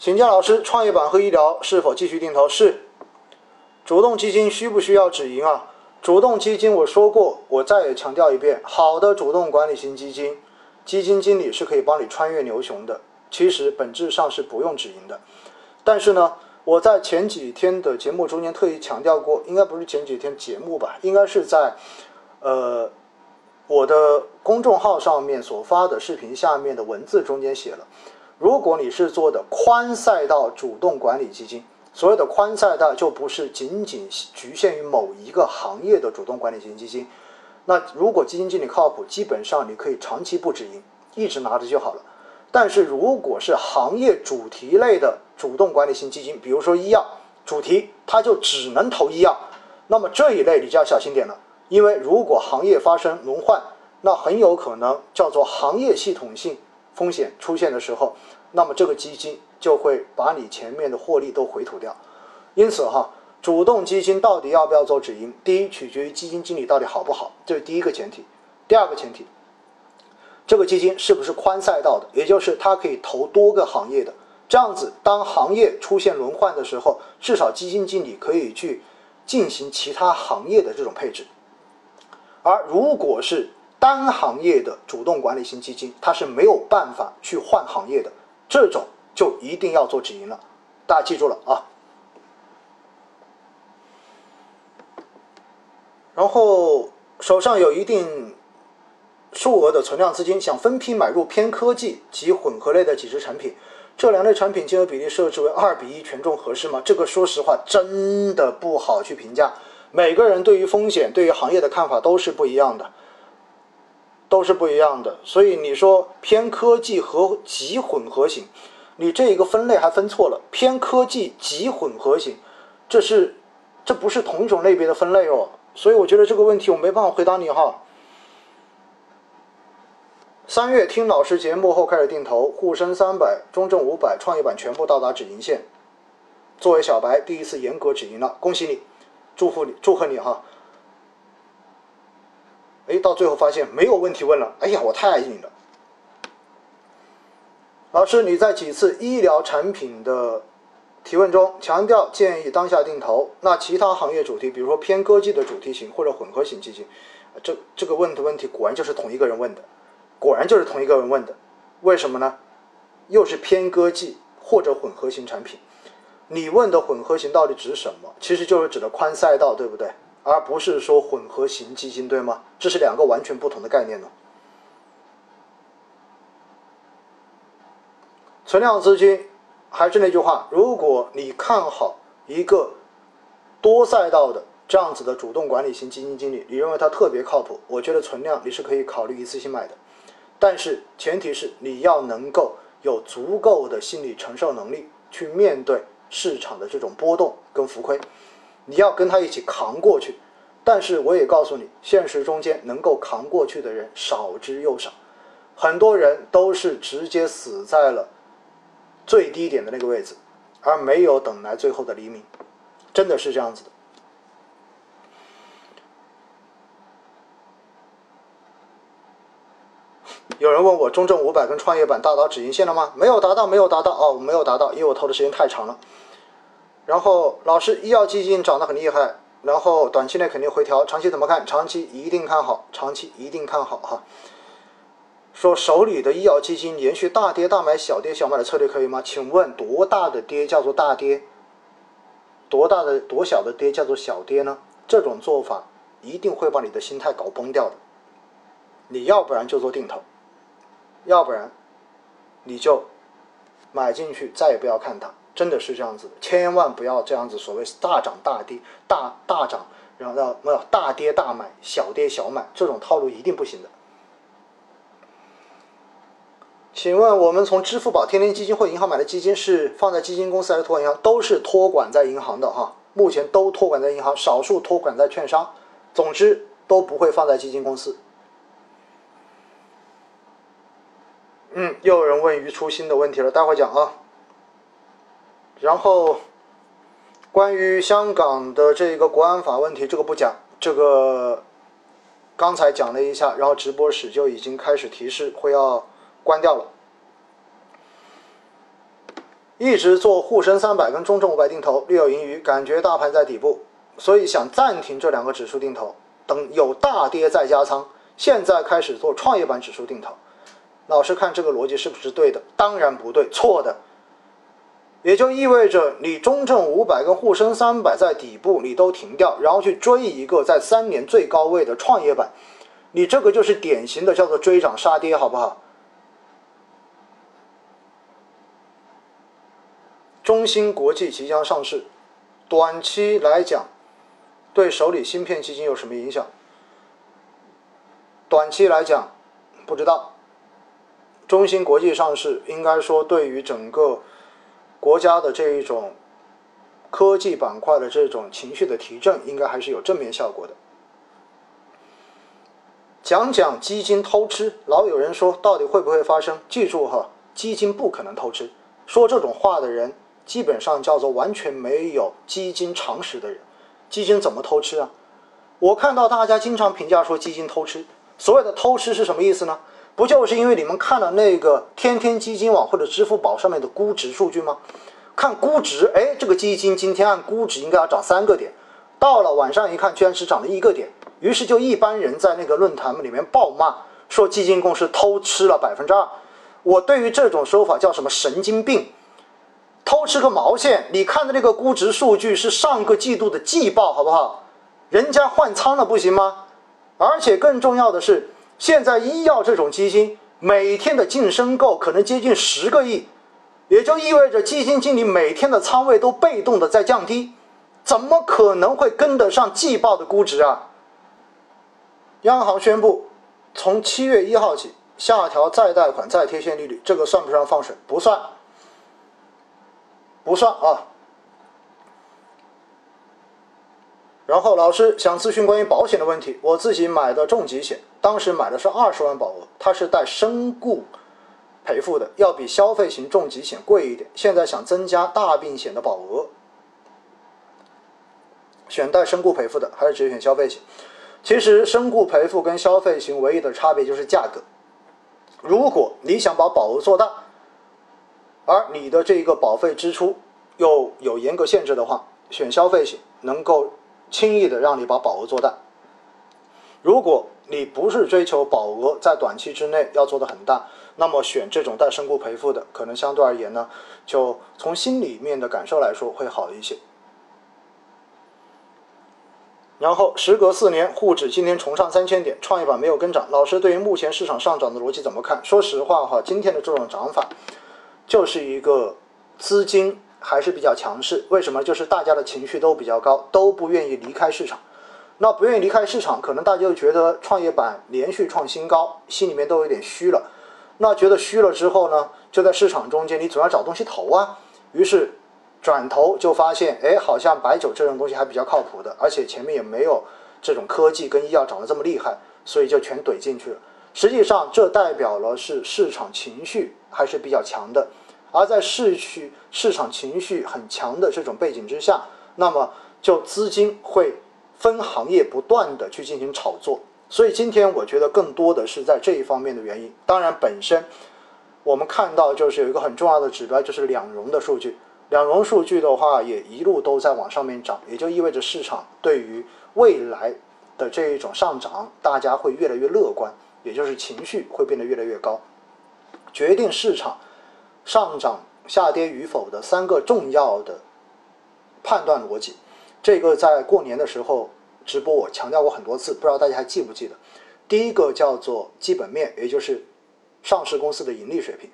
请教老师，创业板和医疗是否继续定投？是。主动基金需不需要止盈啊？主动基金我说过，我再也强调一遍，好的主动管理型基金，基金经理是可以帮你穿越牛熊的。其实本质上是不用止盈的。但是呢，我在前几天的节目中间特意强调过，应该不是前几天节目吧？应该是在，呃，我的公众号上面所发的视频下面的文字中间写了。如果你是做的宽赛道主动管理基金，所谓的宽赛道就不是仅仅局限于某一个行业的主动管理型基金。那如果基金经理靠谱，基本上你可以长期不止盈，一直拿着就好了。但是如果是行业主题类的主动管理型基金，比如说医药主题，它就只能投医药，那么这一类你就要小心点了，因为如果行业发生轮换，那很有可能叫做行业系统性。风险出现的时候，那么这个基金就会把你前面的获利都回吐掉。因此哈，主动基金到底要不要做止盈？第一，取决于基金经理到底好不好，这是第一个前提。第二个前提，这个基金是不是宽赛道的，也就是它可以投多个行业的。这样子，当行业出现轮换的时候，至少基金经理可以去进行其他行业的这种配置。而如果是单行业的主动管理型基金，它是没有办法去换行业的，这种就一定要做止盈了。大家记住了啊。然后手上有一定数额的存量资金，想分批买入偏科技及混合类的几只产品，这两类产品金额比例设置为二比一权重合适吗？这个说实话真的不好去评价，每个人对于风险、对于行业的看法都是不一样的。都是不一样的，所以你说偏科技和极混合型，你这一个分类还分错了。偏科技极混合型，这是这不是同一种类别的分类哦。所以我觉得这个问题我没办法回答你哈。三月听老师节目后开始定投，沪深三百、中证五百、创业板全部到达止盈线。作为小白，第一次严格止盈了，恭喜你，祝福你，祝贺你哈。哎，到最后发现没有问题问了，哎呀，我太爱你了。老师，你在几次医疗产品的提问中强调建议当下定投，那其他行业主题，比如说偏科技的主题型或者混合型基金，这这个问的问题果然就是同一个人问的，果然就是同一个人问的，为什么呢？又是偏科技或者混合型产品，你问的混合型到底指什么？其实就是指的宽赛道，对不对？而不是说混合型基金，对吗？这是两个完全不同的概念呢。存量资金还是那句话，如果你看好一个多赛道的这样子的主动管理型基金经理，你认为他特别靠谱，我觉得存量你是可以考虑一次性买的。但是前提是你要能够有足够的心理承受能力去面对市场的这种波动跟浮亏。你要跟他一起扛过去，但是我也告诉你，现实中间能够扛过去的人少之又少，很多人都是直接死在了最低点的那个位置，而没有等来最后的黎明，真的是这样子的。有人问我，中证五百跟创业板达到止盈线了吗？没有达到，没有达到哦，没有达到，因为我投的时间太长了。然后老师，医药基金涨得很厉害，然后短期内肯定回调，长期怎么看？长期一定看好，长期一定看好哈。说手里的医药基金连续大跌大买，小跌小买的策略可以吗？请问多大的跌叫做大跌？多大的多小的跌叫做小跌呢？这种做法一定会把你的心态搞崩掉的。你要不然就做定投，要不然你就买进去，再也不要看它。真的是这样子，千万不要这样子。所谓大涨大跌，大大涨，然后要没有大跌大买，小跌小买，这种套路一定不行的。请问我们从支付宝、天天基金或银行买的基金是放在基金公司还是托管银行？都是托管在银行的哈，目前都托管在银行，少数托管在券商，总之都不会放在基金公司。嗯，又有人问于初心的问题了，待会讲啊。然后，关于香港的这个国安法问题，这个不讲，这个刚才讲了一下，然后直播室就已经开始提示会要关掉了。一直做沪深三百跟中证五百定投，略有盈余，感觉大盘在底部，所以想暂停这两个指数定投，等有大跌再加仓。现在开始做创业板指数定投，老师看这个逻辑是不是对的？当然不对，错的。也就意味着你中证五百跟沪深三百在底部你都停掉，然后去追一个在三年最高位的创业板，你这个就是典型的叫做追涨杀跌，好不好？中芯国际即将上市，短期来讲，对手里芯片基金有什么影响？短期来讲，不知道。中芯国际上市，应该说对于整个国家的这一种科技板块的这种情绪的提振，应该还是有正面效果的。讲讲基金偷吃，老有人说到底会不会发生？记住哈，基金不可能偷吃。说这种话的人。基本上叫做完全没有基金常识的人，基金怎么偷吃啊？我看到大家经常评价说基金偷吃，所谓的偷吃是什么意思呢？不就是因为你们看了那个天天基金网或者支付宝上面的估值数据吗？看估值，哎，这个基金今天按估值应该要涨三个点，到了晚上一看，居然只涨了一个点，于是就一般人在那个论坛里面暴骂，说基金公司偷吃了百分之二。我对于这种说法叫什么神经病？偷吃个毛线！你看的那个估值数据是上个季度的季报，好不好？人家换仓了不行吗？而且更重要的是，现在医药这种基金每天的净申购可能接近十个亿，也就意味着基金经理每天的仓位都被动的在降低，怎么可能会跟得上季报的估值啊？央行宣布，从七月一号起下调再贷款再贴现利率，这个算不算放水？不算。不算啊。然后老师想咨询关于保险的问题，我自己买的重疾险，当时买的是二十万保额，它是带身故赔付的，要比消费型重疾险贵一点。现在想增加大病险的保额，选带身故赔付的还是直接选消费型？其实身故赔付跟消费型唯一的差别就是价格。如果你想把保额做大，而你的这个保费支出又有严格限制的话，选消费型能够轻易的让你把保额做大。如果你不是追求保额在短期之内要做的很大，那么选这种带身故赔付的，可能相对而言呢，就从心里面的感受来说会好一些。然后时隔四年，沪指今天重上三千点，创业板没有跟涨。老师对于目前市场上涨的逻辑怎么看？说实话哈，今天的这种涨法。就是一个资金还是比较强势，为什么？就是大家的情绪都比较高，都不愿意离开市场。那不愿意离开市场，可能大家就觉得创业板连续创新高，心里面都有点虚了。那觉得虚了之后呢，就在市场中间，你总要找东西投啊。于是转头就发现，哎，好像白酒这种东西还比较靠谱的，而且前面也没有这种科技跟医药涨得这么厉害，所以就全怼进去了。实际上，这代表了是市场情绪还是比较强的。而在市区市场情绪很强的这种背景之下，那么就资金会分行业不断的去进行炒作，所以今天我觉得更多的是在这一方面的原因。当然，本身我们看到就是有一个很重要的指标，就是两融的数据。两融数据的话，也一路都在往上面涨，也就意味着市场对于未来的这一种上涨，大家会越来越乐观，也就是情绪会变得越来越高，决定市场。上涨、下跌与否的三个重要的判断逻辑，这个在过年的时候直播我强调过很多次，不知道大家还记不记得？第一个叫做基本面，也就是上市公司的盈利水平；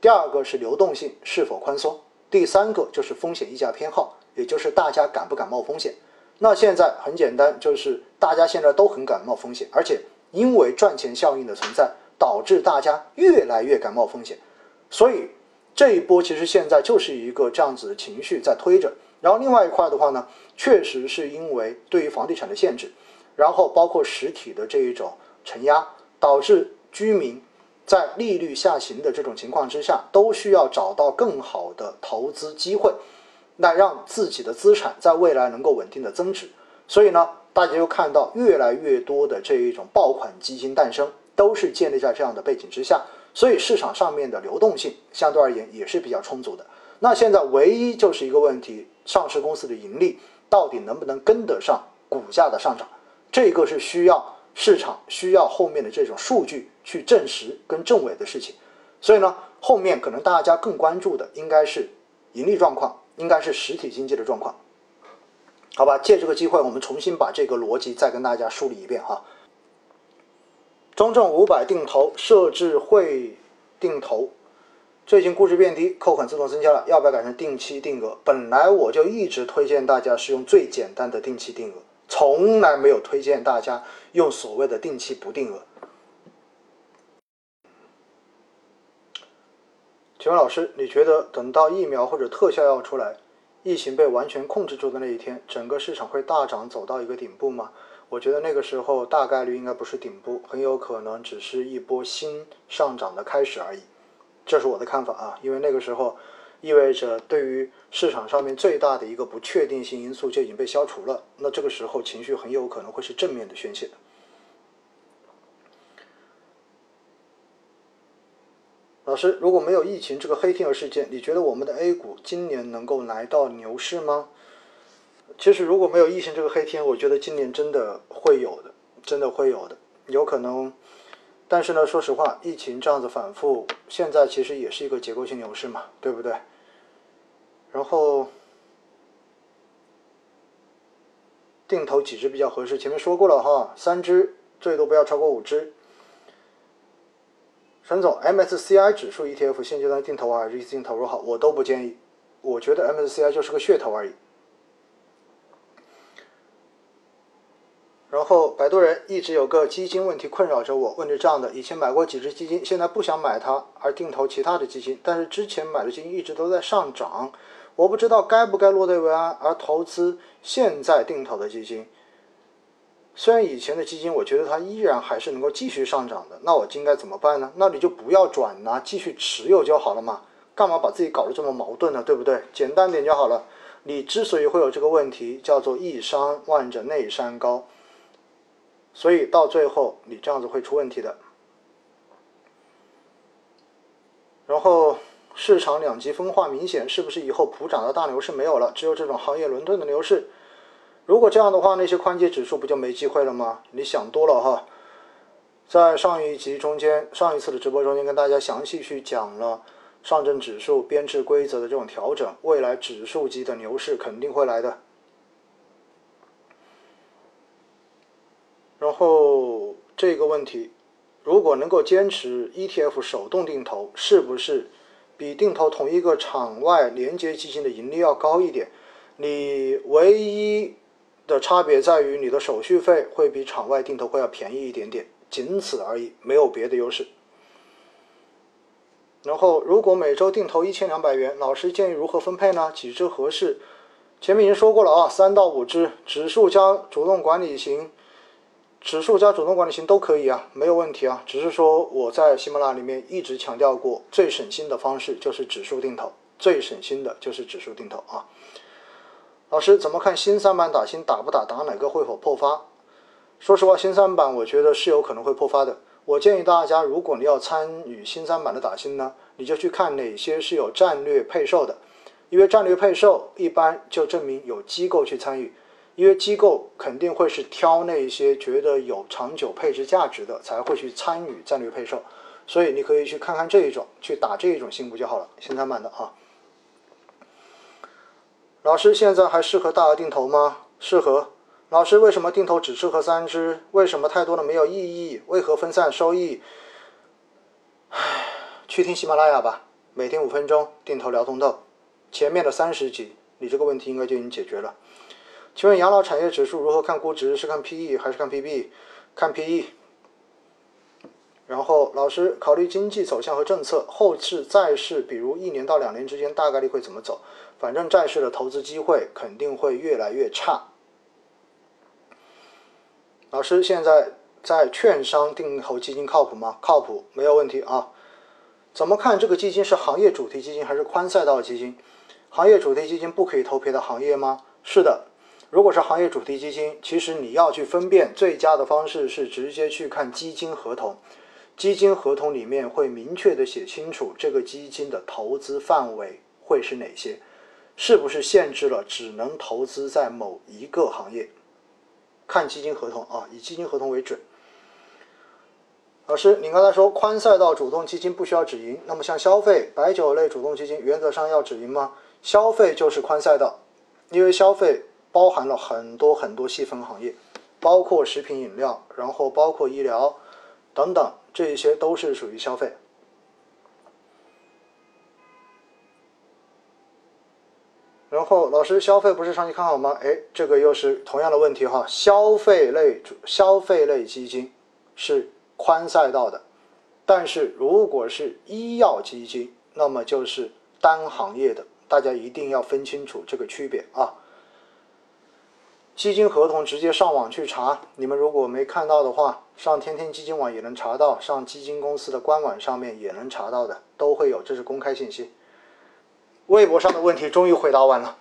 第二个是流动性是否宽松；第三个就是风险溢价偏好，也就是大家敢不敢冒风险。那现在很简单，就是大家现在都很敢冒风险，而且因为赚钱效应的存在，导致大家越来越敢冒风险，所以。这一波其实现在就是一个这样子的情绪在推着，然后另外一块的话呢，确实是因为对于房地产的限制，然后包括实体的这一种承压，导致居民在利率下行的这种情况之下，都需要找到更好的投资机会，来让自己的资产在未来能够稳定的增值。所以呢，大家又看到越来越多的这一种爆款基金诞生，都是建立在这样的背景之下。所以市场上面的流动性相对而言也是比较充足的。那现在唯一就是一个问题，上市公司的盈利到底能不能跟得上股价的上涨？这个是需要市场需要后面的这种数据去证实跟证伪的事情。所以呢，后面可能大家更关注的应该是盈利状况，应该是实体经济的状况。好吧，借这个机会，我们重新把这个逻辑再跟大家梳理一遍哈。中证五百定投设置会定投，最近估值变低，扣款自动增加了，要不要改成定期定额？本来我就一直推荐大家是用最简单的定期定额，从来没有推荐大家用所谓的定期不定额。请问老师，你觉得等到疫苗或者特效药出来？疫情被完全控制住的那一天，整个市场会大涨走到一个顶部吗？我觉得那个时候大概率应该不是顶部，很有可能只是一波新上涨的开始而已。这是我的看法啊，因为那个时候意味着对于市场上面最大的一个不确定性因素就已经被消除了，那这个时候情绪很有可能会是正面的宣泄。老师，如果没有疫情这个黑天鹅事件，你觉得我们的 A 股今年能够来到牛市吗？其实如果没有疫情这个黑天，我觉得今年真的会有的，真的会有的，有可能。但是呢，说实话，疫情这样子反复，现在其实也是一个结构性牛市嘛，对不对？然后定投几只比较合适？前面说过了哈，三只最多不要超过五只。陈总，MSCI 指数 ETF 现阶段定投啊还是一次性投入好？我都不建议，我觉得 MSCI 就是个噱头而已。然后，摆渡人一直有个基金问题困扰着我，问是这样的：以前买过几只基金，现在不想买它，而定投其他的基金，但是之前买的基金一直都在上涨，我不知道该不该落袋为安，而投资现在定投的基金。虽然以前的基金，我觉得它依然还是能够继续上涨的，那我应该怎么办呢？那你就不要转呐，继续持有就好了嘛，干嘛把自己搞得这么矛盾呢？对不对？简单点就好了。你之所以会有这个问题，叫做一山望着内山高，所以到最后你这样子会出问题的。然后市场两极分化明显，是不是以后普涨的大牛市没有了，只有这种行业轮动的牛市？如果这样的话，那些宽基指数不就没机会了吗？你想多了哈。在上一集中间，上一次的直播中间，跟大家详细去讲了上证指数编制规则的这种调整，未来指数级的牛市肯定会来的。然后这个问题，如果能够坚持 ETF 手动定投，是不是比定投同一个场外连接基金的盈利要高一点？你唯一。的差别在于你的手续费会比场外定投会要便宜一点点，仅此而已，没有别的优势。然后，如果每周定投一千两百元，老师建议如何分配呢？几只合适？前面已经说过了啊，三到五只，指数加主动管理型，指数加主动管理型都可以啊，没有问题啊。只是说我在喜马拉雅里面一直强调过，最省心的方式就是指数定投，最省心的就是指数定投啊。老师怎么看新三板打新打不打打哪个会否破发？说实话，新三板我觉得是有可能会破发的。我建议大家，如果你要参与新三板的打新呢，你就去看哪些是有战略配售的，因为战略配售一般就证明有机构去参与，因为机构肯定会是挑那些觉得有长久配置价值的才会去参与战略配售，所以你可以去看看这一种，去打这一种新股就好了，新三板的啊。老师，现在还适合大额定投吗？适合。老师，为什么定投只适合三只？为什么太多的没有意义？为何分散收益？唉，去听喜马拉雅吧，每天五分钟定投聊通透，前面的三十集，你这个问题应该就已经解决了。请问养老产业指数如何看估值？是看 PE 还是看 PB？看 PE。然后老师考虑经济走向和政策，后市债市，比如一年到两年之间大概率会怎么走？反正债市的投资机会肯定会越来越差。老师现在在券商定投基金靠谱吗？靠谱，没有问题啊。怎么看这个基金是行业主题基金还是宽赛道基金？行业主题基金不可以投别的行业吗？是的，如果是行业主题基金，其实你要去分辨最佳的方式是直接去看基金合同。基金合同里面会明确的写清楚这个基金的投资范围会是哪些？是不是限制了只能投资在某一个行业？看基金合同啊，以基金合同为准。老师，你刚才说宽赛道主动基金不需要止盈，那么像消费、白酒类主动基金原则上要止盈吗？消费就是宽赛道，因为消费包含了很多很多细分行业，包括食品饮料，然后包括医疗等等，这些都是属于消费。然后老师，消费不是长期看好吗？哎，这个又是同样的问题哈。消费类消费类基金是。宽赛道的，但是如果是医药基金，那么就是单行业的，大家一定要分清楚这个区别啊。基金合同直接上网去查，你们如果没看到的话，上天天基金网也能查到，上基金公司的官网上面也能查到的，都会有，这是公开信息。微博上的问题终于回答完了。